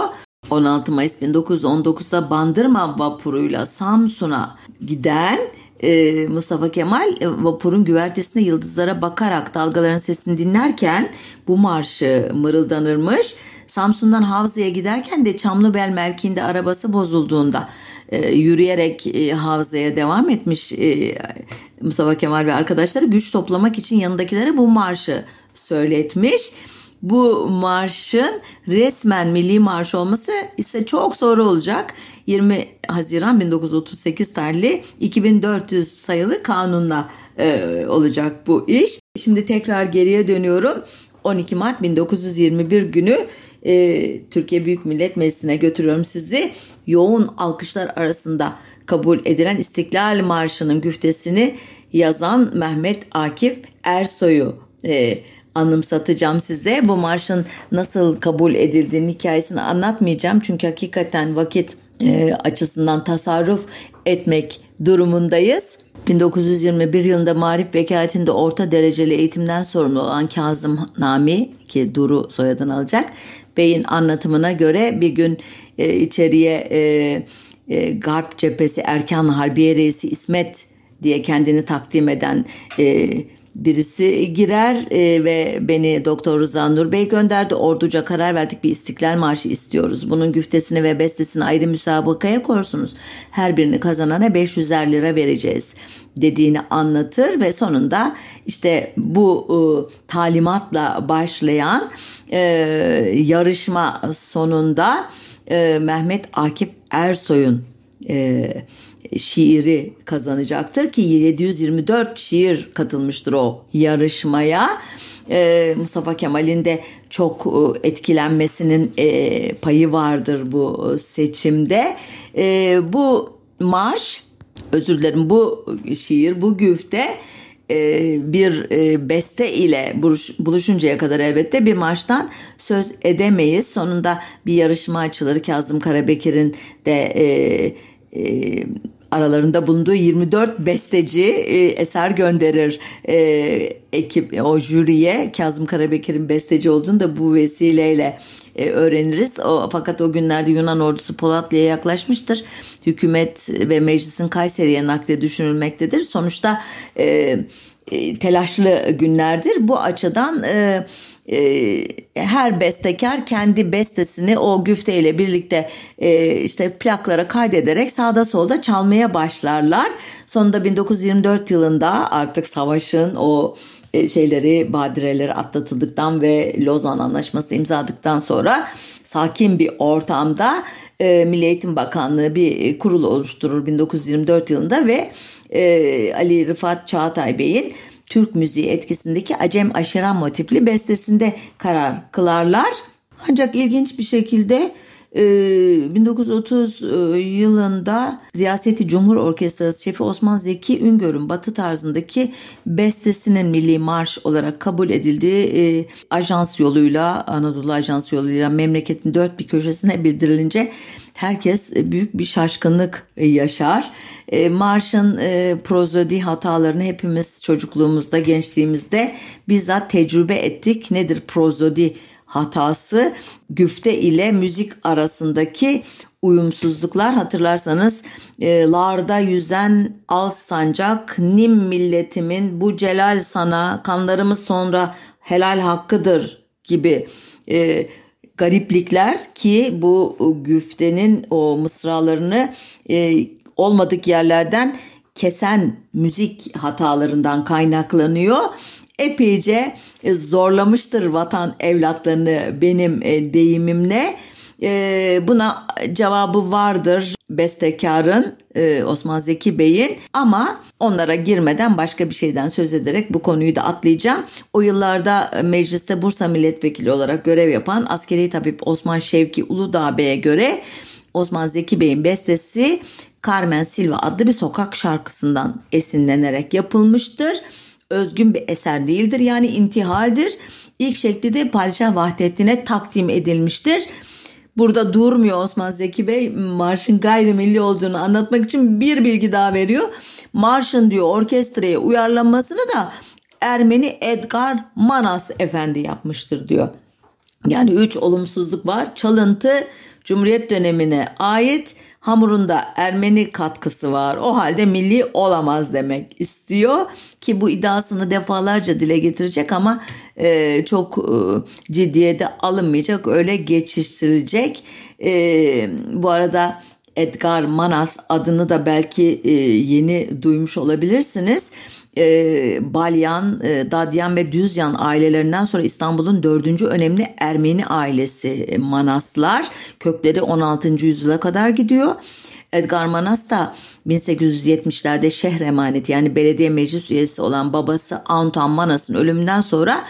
16 Mayıs 1919'da Bandırma vapuruyla Samsun'a giden e, Mustafa Kemal e, vapurun güvertesinde yıldızlara bakarak dalgaların sesini dinlerken bu marşı mırıldanırmış. Samsun'dan Havza'ya giderken de Çamlıbel mevkiinde arabası bozulduğunda e, yürüyerek e, Havza'ya devam etmiş e, Mustafa Kemal ve arkadaşları güç toplamak için yanındakilere bu marşı söyletmiş. Bu marşın resmen milli marş olması ise çok sonra olacak. 20 Haziran 1938 tarihli 2400 sayılı kanunla e, olacak bu iş. Şimdi tekrar geriye dönüyorum. 12 Mart 1921 günü e, Türkiye Büyük Millet Meclisi'ne götürüyorum sizi. Yoğun alkışlar arasında kabul edilen İstiklal Marşı'nın güftesini yazan Mehmet Akif Ersoy'u e, anımsatacağım size. Bu marşın nasıl kabul edildiğini hikayesini anlatmayacağım. Çünkü hakikaten vakit e, açısından tasarruf etmek durumundayız. 1921 yılında Marif Vekaletinde orta dereceli eğitimden sorumlu olan Kazım Nami ki Duru soyadını alacak Bey'in anlatımına göre bir gün e, içeriye e, e, Garp cephesi Erkan Harbiye Reisi İsmet diye kendini takdim eden e, birisi girer e, ve beni Doktor Rıza Nur Bey gönderdi. Orduca karar verdik bir istiklal Marşı istiyoruz. Bunun güftesini ve bestesini ayrı müsabakaya korsunuz. Her birini kazanana 500'er lira vereceğiz dediğini anlatır ve sonunda işte bu e, talimatla başlayan e, yarışma sonunda e, Mehmet Akif Ersoy'un e, şiiri kazanacaktır ki 724 şiir katılmıştır o yarışmaya. Ee, Mustafa Kemal'in de çok e, etkilenmesinin e, payı vardır bu seçimde. E, bu marş, özür dilerim bu şiir, bu güfte e, bir e, beste ile buluşuncaya kadar elbette bir marştan söz edemeyiz. Sonunda bir yarışma açılır. Kazım Karabekir'in de e, e, aralarında bulunduğu 24 besteci e, eser gönderir e, ekip o jüriye Kazım Karabekir'in besteci olduğunu da bu vesileyle e, öğreniriz. O, fakat o günlerde Yunan ordusu Polatlı'ya yaklaşmıştır. Hükümet ve meclisin Kayseri'ye nakli düşünülmektedir. Sonuçta e, e, telaşlı günlerdir. Bu açıdan e, e, her bestekar kendi bestesini o güfteyle birlikte e, işte plaklara kaydederek sağda solda çalmaya başlarlar. Sonunda 1924 yılında artık savaşın o e, şeyleri badireleri atlatıldıktan ve Lozan Anlaşması imzaladıktan sonra sakin bir ortamda e, Milli Eğitim Bakanlığı bir kurul oluşturur 1924 yılında ve Ali Rıfat Çağatay Bey'in Türk müziği etkisindeki Acem Aşiran motifli bestesinde karar kılarlar. Ancak ilginç bir şekilde 1930 e, yılında Riyaseti Cumhur Orkestrası şefi Osman Zeki Üngör'ün batı tarzındaki bestesinin milli marş olarak kabul edildiği e, ajans yoluyla Anadolu Ajans yoluyla memleketin dört bir köşesine bildirilince herkes büyük bir şaşkınlık yaşar. E, marşın prozodi hatalarını hepimiz çocukluğumuzda, gençliğimizde bizzat tecrübe ettik. Nedir prozodi hatası güfte ile müzik arasındaki uyumsuzluklar. Hatırlarsanız e, larda yüzen al sancak nim milletimin bu celal sana kanlarımız sonra helal hakkıdır gibi e, gariplikler ki bu güftenin o mısralarını e, olmadık yerlerden kesen müzik hatalarından kaynaklanıyor epeyce e, zorlamıştır vatan evlatlarını benim e, deyimimle. E, buna cevabı vardır bestekarın Osman Zeki Bey'in ama onlara girmeden başka bir şeyden söz ederek bu konuyu da atlayacağım. O yıllarda mecliste Bursa milletvekili olarak görev yapan askeri tabip Osman Şevki Uludağ Bey'e göre Osman Zeki Bey'in bestesi Carmen Silva adlı bir sokak şarkısından esinlenerek yapılmıştır özgün bir eser değildir yani intihaldir. İlk şekli de Padişah Vahdettin'e takdim edilmiştir. Burada durmuyor Osman Zeki Bey marşın gayrimilli olduğunu anlatmak için bir bilgi daha veriyor. Marşın diyor orkestraya uyarlanmasını da Ermeni Edgar Manas Efendi yapmıştır diyor. Yani üç olumsuzluk var. Çalıntı Cumhuriyet dönemine ait hamurunda Ermeni katkısı var. O halde milli olamaz demek istiyor ki bu iddiasını defalarca dile getirecek ama e, çok e, ciddiye de alınmayacak. Öyle geçiştirilecek. E, bu arada Edgar Manas adını da belki e, yeni duymuş olabilirsiniz. E, Balyan, e, Dadyan ve Düzyan ailelerinden sonra İstanbul'un dördüncü önemli Ermeni ailesi e, Manaslar. Kökleri 16. yüzyıla kadar gidiyor. Edgar Manas da 1870'lerde şehir emaneti yani belediye meclis üyesi olan babası Anton Manas'ın ölümünden sonra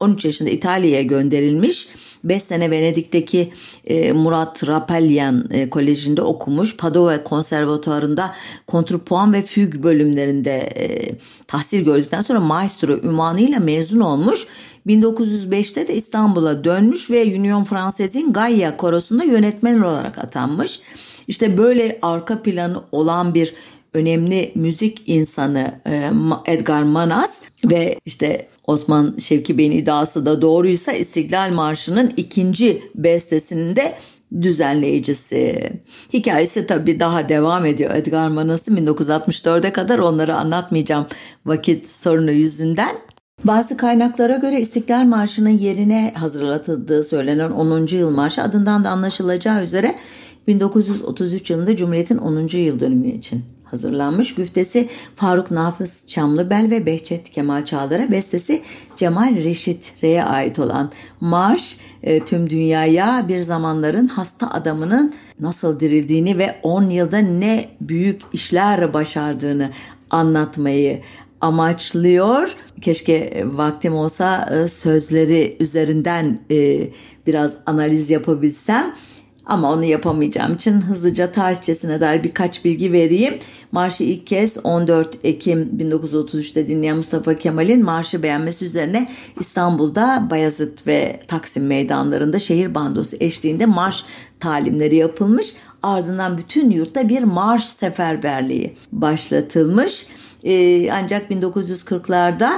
13 yaşında İtalya'ya gönderilmiş 5 sene Venedik'teki e, Murat Rapelyan e, Koleji'nde okumuş. Padova Konservatuarı'nda kontrpuan ve füg bölümlerinde e, tahsil gördükten sonra maestro ünvanıyla mezun olmuş. 1905'te de İstanbul'a dönmüş ve Union Fransaise'in Gaia Korosu'nda yönetmen olarak atanmış. İşte böyle arka planı olan bir önemli müzik insanı e, Edgar Manas ve işte Osman Şevki Bey'in iddiası da doğruysa İstiklal Marşı'nın ikinci bestesinin de düzenleyicisi. Hikayesi tabii daha devam ediyor Edgar Manas'ın 1964'e kadar onları anlatmayacağım vakit sorunu yüzünden. Bazı kaynaklara göre İstiklal Marşı'nın yerine hazırlatıldığı söylenen 10. yıl marşı adından da anlaşılacağı üzere 1933 yılında Cumhuriyet'in 10. yıl dönümü için hazırlanmış. Güftesi Faruk Nafız Çamlıbel ve Behçet Kemal Çağlar'a bestesi Cemal Reşit R'ye ait olan Marş e, tüm dünyaya bir zamanların hasta adamının nasıl dirildiğini ve 10 yılda ne büyük işler başardığını anlatmayı amaçlıyor. Keşke vaktim olsa e, sözleri üzerinden e, biraz analiz yapabilsem. Ama onu yapamayacağım için hızlıca tarihçesine dair birkaç bilgi vereyim. Marşı ilk kez 14 Ekim 1933'te dinleyen Mustafa Kemal'in marşı beğenmesi üzerine İstanbul'da Bayazıt ve Taksim meydanlarında şehir bandosu eşliğinde marş talimleri yapılmış. Ardından bütün yurtta bir marş seferberliği başlatılmış. Ee, ancak 1940'larda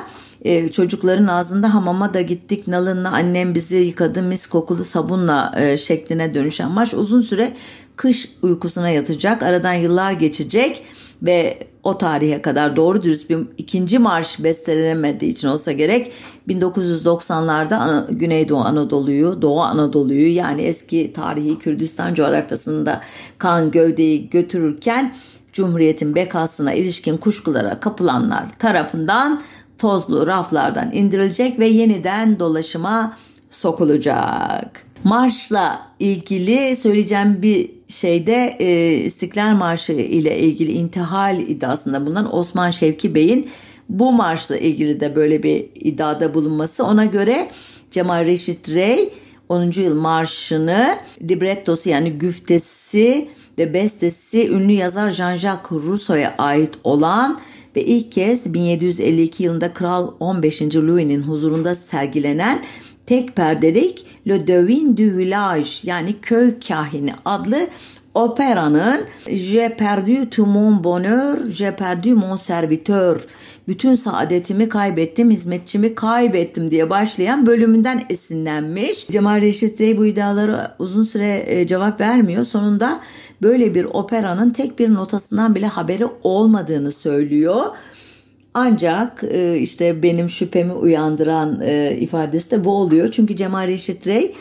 e, çocukların ağzında hamama da gittik nalınla annem bizi yıkadı mis kokulu sabunla e, şekline dönüşen marş uzun süre kış uykusuna yatacak. Aradan yıllar geçecek ve o tarihe kadar doğru dürüst bir ikinci marş bestelenemediği için olsa gerek 1990'larda Güneydoğu Anadolu'yu, Doğu Anadolu'yu yani eski tarihi Kürdistan coğrafyasında kan gövdeyi götürürken Cumhuriyet'in bekasına ilişkin kuşkulara kapılanlar tarafından tozlu raflardan indirilecek ve yeniden dolaşıma sokulacak. Marşla ilgili söyleyeceğim bir şeyde e, İstiklal Marşı ile ilgili intihal iddiasında bulunan Osman Şevki Bey'in bu marşla ilgili de böyle bir iddiada bulunması ona göre Cemal Reşit Rey 10. yıl marşını librettosu yani güftesi ve bestesi ünlü yazar Jean-Jacques Rousseau'ya ait olan ve ilk kez 1752 yılında Kral 15. Louis'nin huzurunda sergilenen tek perdelik Le Devin du Village yani köy kahini adlı operanın J'ai perdu tout mon bonheur, j'ai perdu mon serviteur bütün saadetimi kaybettim, hizmetçimi kaybettim diye başlayan bölümünden esinlenmiş. Cemal Reşit Rey bu iddiaları uzun süre e, cevap vermiyor. Sonunda böyle bir operanın tek bir notasından bile haberi olmadığını söylüyor. Ancak e, işte benim şüphemi uyandıran e, ifadesi de bu oluyor. Çünkü Cemal Reşit Rey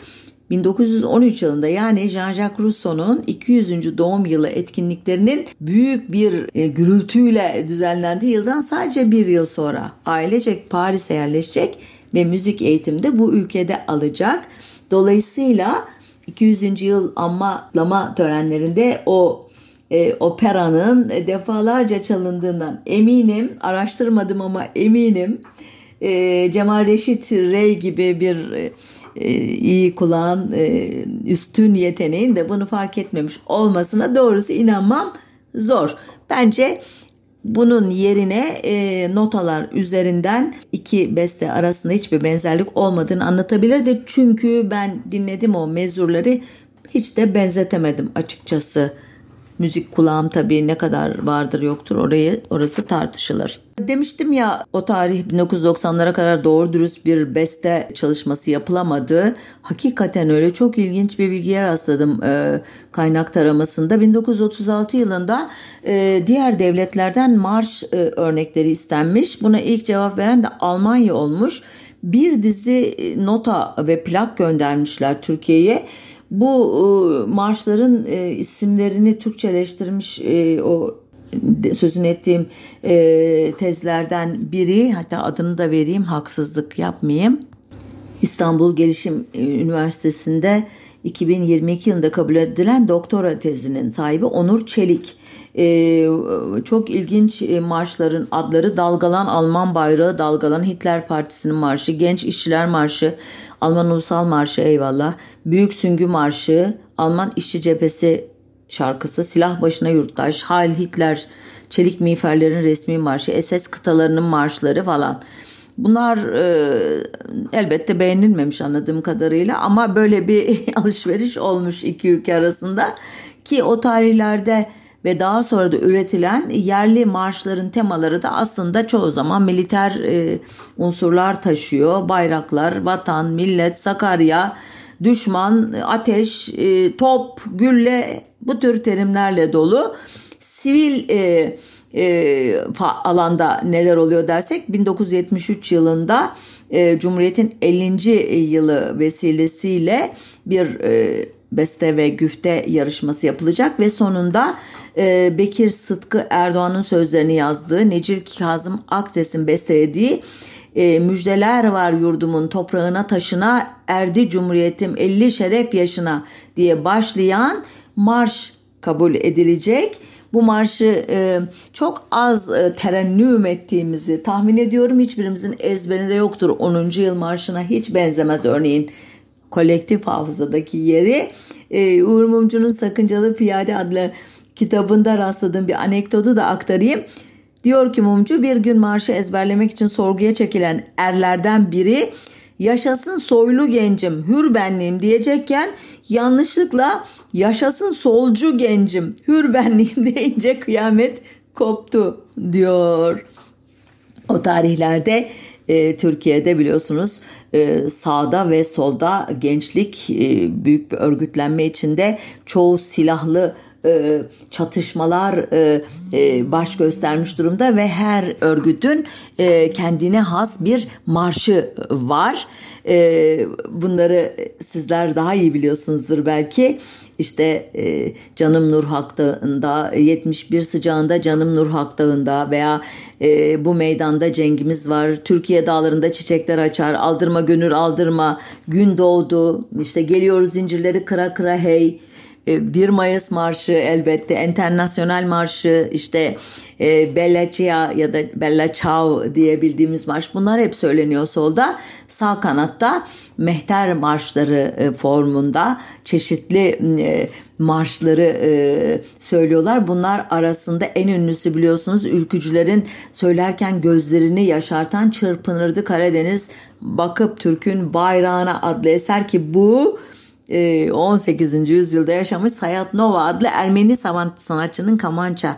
1913 yılında yani Jean-Jacques Rousseau'nun 200. doğum yılı etkinliklerinin büyük bir e, gürültüyle düzenlendiği yıldan sadece bir yıl sonra ailecek Paris'e yerleşecek ve müzik eğitimde bu ülkede alacak. Dolayısıyla 200. yıl anmalama törenlerinde o e, operanın defalarca çalındığından eminim. Araştırmadım ama eminim. E, Cemal Reşit Rey gibi bir e, iyi kulağın e, üstün yeteneğin de bunu fark etmemiş olmasına doğrusu inanmam zor. Bence bunun yerine e, notalar üzerinden iki beste arasında hiçbir benzerlik olmadığını anlatabilirdi. Çünkü ben dinledim o mezurları hiç de benzetemedim açıkçası müzik kulağım tabii ne kadar vardır yoktur orayı orası tartışılır. Demiştim ya o tarih 1990'lara kadar doğru dürüst bir beste çalışması yapılamadı. Hakikaten öyle çok ilginç bir bilgiye rastladım e, kaynak taramasında. 1936 yılında e, diğer devletlerden marş e, örnekleri istenmiş. Buna ilk cevap veren de Almanya olmuş. Bir dizi e, nota ve plak göndermişler Türkiye'ye. Bu e, marşların e, isimlerini Türkçeleştirmiş e, o sözünü ettiğim e, tezlerden biri hatta adını da vereyim haksızlık yapmayayım. İstanbul Gelişim Üniversitesi'nde 2022 yılında kabul edilen doktora tezinin sahibi Onur Çelik. Ee, çok ilginç marşların adları Dalgalan Alman Bayrağı, Dalgalan Hitler Partisi'nin marşı, Genç İşçiler Marşı, Alman Ulusal Marşı eyvallah, Büyük Süngü Marşı, Alman İşçi Cephesi şarkısı, Silah Başına Yurttaş, Heil Hitler, Çelik Miğferlerin Resmi Marşı, SS kıtalarının marşları falan. Bunlar e, elbette beğenilmemiş anladığım kadarıyla ama böyle bir alışveriş olmuş iki ülke arasında ki o tarihlerde ve daha sonra da üretilen yerli marşların temaları da aslında çoğu zaman militer e, unsurlar taşıyor. Bayraklar, vatan, millet, Sakarya, düşman, ateş, e, top, gülle bu tür terimlerle dolu. Sivil e, alanda neler oluyor dersek 1973 yılında Cumhuriyet'in 50. yılı vesilesiyle bir beste ve güfte yarışması yapılacak ve sonunda e, Bekir Sıtkı Erdoğan'ın sözlerini yazdığı Necil Kazım Akses'in bestelediği e, müjdeler var yurdumun toprağına taşına erdi cumhuriyetim 50 şeref yaşına diye başlayan marş kabul edilecek. Bu marşı e, çok az e, terennüm ettiğimizi tahmin ediyorum. Hiçbirimizin ezberinde yoktur. 10. yıl marşına hiç benzemez örneğin kolektif hafızadaki yeri. E, Uğur Mumcu'nun Sakıncalı Piyade adlı kitabında rastladığım bir anekdotu da aktarayım. Diyor ki Mumcu bir gün marşı ezberlemek için sorguya çekilen erlerden biri yaşasın soylu gencim, hür benliğim diyecekken yanlışlıkla yaşasın solcu gencim, hür benliğim deyince kıyamet koptu diyor. O tarihlerde e, Türkiye'de biliyorsunuz e, sağda ve solda gençlik e, büyük bir örgütlenme içinde çoğu silahlı e, çatışmalar e, e, baş göstermiş durumda ve her örgütün kendine has bir marşı var. Bunları sizler daha iyi biliyorsunuzdur belki. İşte e, Canım Nur Hak Dağı'nda, 71 sıcağında Canım Nur Hak Dağı'nda veya bu meydanda cengimiz var. Türkiye dağlarında çiçekler açar, aldırma gönül aldırma, gün doğdu, işte geliyoruz zincirleri kıra kıra hey 1 e, Mayıs Marşı elbette, Enternasyonel Marşı, işte e, Bella Cia ya da Bella Ciao diye marş bunlar hep söyleniyor solda. Sağ kanatta mehter marşları e, formunda çeşitli e, marşları söylüyorlar. Bunlar arasında en ünlüsü biliyorsunuz ülkücülerin söylerken gözlerini yaşartan Çırpınırdı Karadeniz Bakıp Türk'ün Bayrağına adlı eser ki bu 18. Ee, yüzyılda yaşamış Sayat Nova adlı Ermeni sanatçının Kamança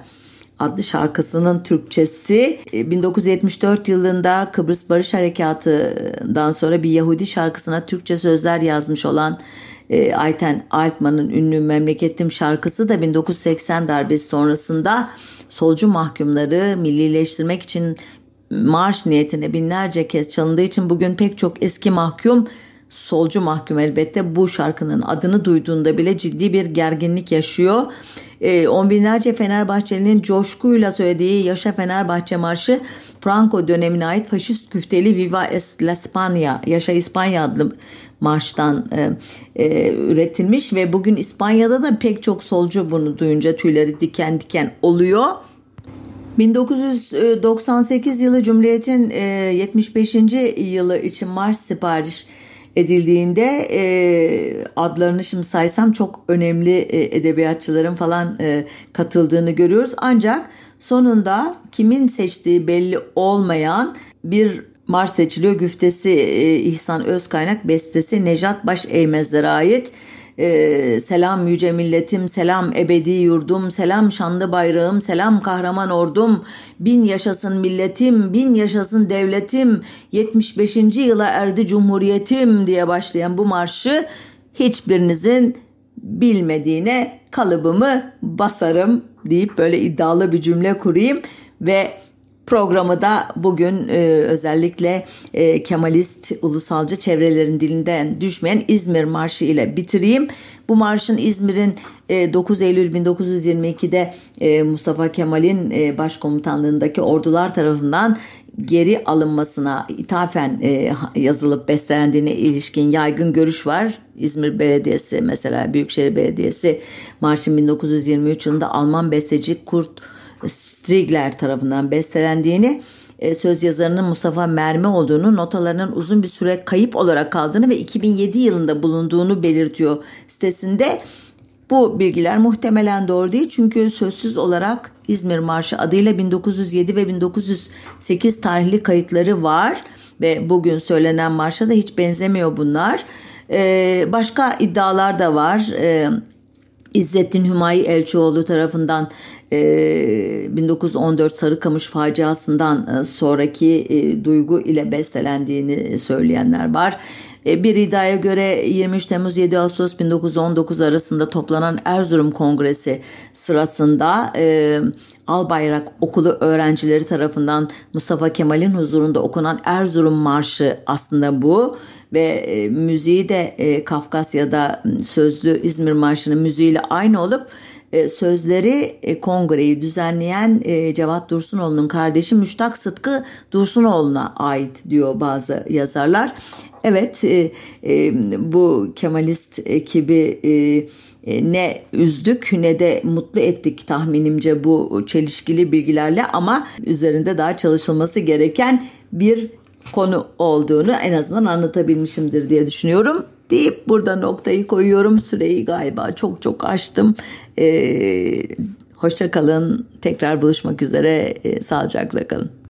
adlı şarkısının Türkçesi 1974 ee, yılında Kıbrıs Barış Harekatı'dan sonra bir Yahudi şarkısına Türkçe sözler yazmış olan e, Ayten Alpman'ın ünlü Memleketim şarkısı da 1980 darbesi sonrasında solcu mahkumları millileştirmek için marş niyetine binlerce kez çalındığı için bugün pek çok eski mahkum solcu mahkum elbette bu şarkının adını duyduğunda bile ciddi bir gerginlik yaşıyor. E, on binlerce Fenerbahçelinin coşkuyla söylediği Yaşa Fenerbahçe Marşı Franco dönemine ait faşist küfteli Viva es la España, Yaşa İspanya adlı marştan e, e, üretilmiş ve bugün İspanya'da da pek çok solcu bunu duyunca tüyleri diken diken oluyor. 1998 yılı Cumhuriyet'in 75. E, yılı için marş sipariş edildiğinde e, adlarını şimdi saysam çok önemli e, edebiyatçıların falan e, katıldığını görüyoruz. Ancak sonunda kimin seçtiği belli olmayan bir marş seçiliyor. Güftesi e, İhsan Özkaynak, bestesi Nejat Baş Eğmezler'e ait. E, selam yüce milletim, selam ebedi yurdum, selam şanlı bayrağım, selam kahraman ordum, bin yaşasın milletim, bin yaşasın devletim, 75. yıla erdi cumhuriyetim diye başlayan bu marşı hiçbirinizin bilmediğine kalıbımı basarım deyip böyle iddialı bir cümle kurayım ve Programı da bugün e, özellikle e, Kemalist ulusalcı çevrelerin dilinden düşmeyen İzmir Marşı ile bitireyim. Bu marşın İzmir'in e, 9 Eylül 1922'de e, Mustafa Kemal'in e, başkomutanlığındaki ordular tarafından geri alınmasına ithafen e, yazılıp bestelendiğine ilişkin yaygın görüş var. İzmir Belediyesi mesela Büyükşehir Belediyesi marşın 1923 yılında Alman besteci Kurt Strigler tarafından bestelendiğini, e, söz yazarının Mustafa Mermi olduğunu, notalarının uzun bir süre kayıp olarak kaldığını ve 2007 yılında bulunduğunu belirtiyor sitesinde. Bu bilgiler muhtemelen doğru değil çünkü sözsüz olarak İzmir Marşı adıyla 1907 ve 1908 tarihli kayıtları var ve bugün söylenen marşa da hiç benzemiyor bunlar. Ee, başka iddialar da var. Ee, İzzettin Hümayi Elçioğlu tarafından 1914 Sarıkamış faciasından sonraki duygu ile bestelendiğini söyleyenler var. Bir iddiaya göre 23 Temmuz 7 Ağustos 1919 arasında toplanan Erzurum Kongresi sırasında e, Albayrak Okulu öğrencileri tarafından Mustafa Kemal'in huzurunda okunan Erzurum Marşı aslında bu. Ve e, müziği de e, Kafkasya'da sözlü İzmir Marşı'nın müziğiyle aynı olup e, sözleri e, kongreyi düzenleyen e, Cevat Dursunoğlu'nun kardeşi Müştak Sıtkı Dursunoğlu'na ait diyor bazı yazarlar. Evet bu Kemalist ekibi ne üzdük ne de mutlu ettik tahminimce bu çelişkili bilgilerle ama üzerinde daha çalışılması gereken bir konu olduğunu en azından anlatabilmişimdir diye düşünüyorum deyip burada noktayı koyuyorum. Süreyi galiba çok çok aştım. Ee, hoşça kalın. Tekrar buluşmak üzere. Ee, sağlıcakla kalın.